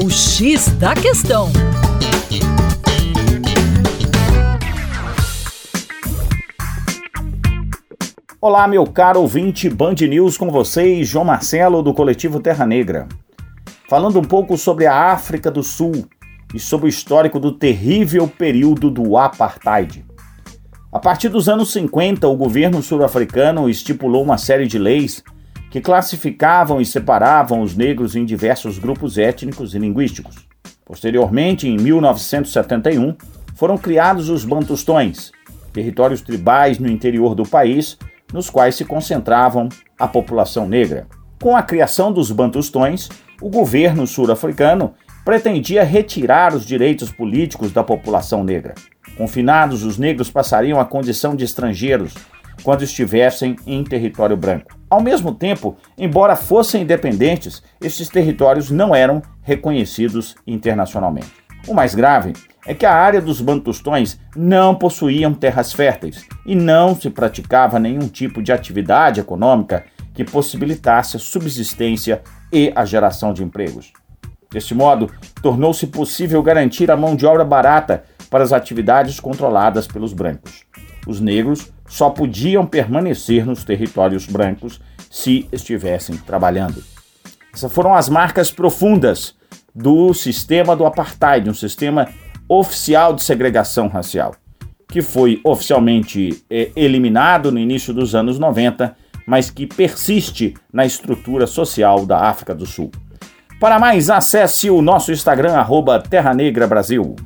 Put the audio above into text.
O X da Questão. Olá, meu caro ouvinte Band News com vocês, João Marcelo do coletivo Terra Negra. Falando um pouco sobre a África do Sul e sobre o histórico do terrível período do apartheid. A partir dos anos 50, o governo sul-africano estipulou uma série de leis que classificavam e separavam os negros em diversos grupos étnicos e linguísticos. Posteriormente, em 1971, foram criados os Bantustões, territórios tribais no interior do país, nos quais se concentravam a população negra. Com a criação dos Bantustões, o governo sul-africano pretendia retirar os direitos políticos da população negra. Confinados, os negros passariam a condição de estrangeiros quando estivessem em território branco. Ao mesmo tempo, embora fossem independentes, estes territórios não eram reconhecidos internacionalmente. O mais grave é que a área dos Bantustões não possuíam terras férteis e não se praticava nenhum tipo de atividade econômica que possibilitasse a subsistência e a geração de empregos. Deste modo, tornou-se possível garantir a mão de obra barata para as atividades controladas pelos brancos. Os negros só podiam permanecer nos territórios brancos se estivessem trabalhando. Essas foram as marcas profundas do sistema do apartheid, um sistema oficial de segregação racial, que foi oficialmente é, eliminado no início dos anos 90, mas que persiste na estrutura social da África do Sul. Para mais, acesse o nosso Instagram, arroba Terra Negra Brasil.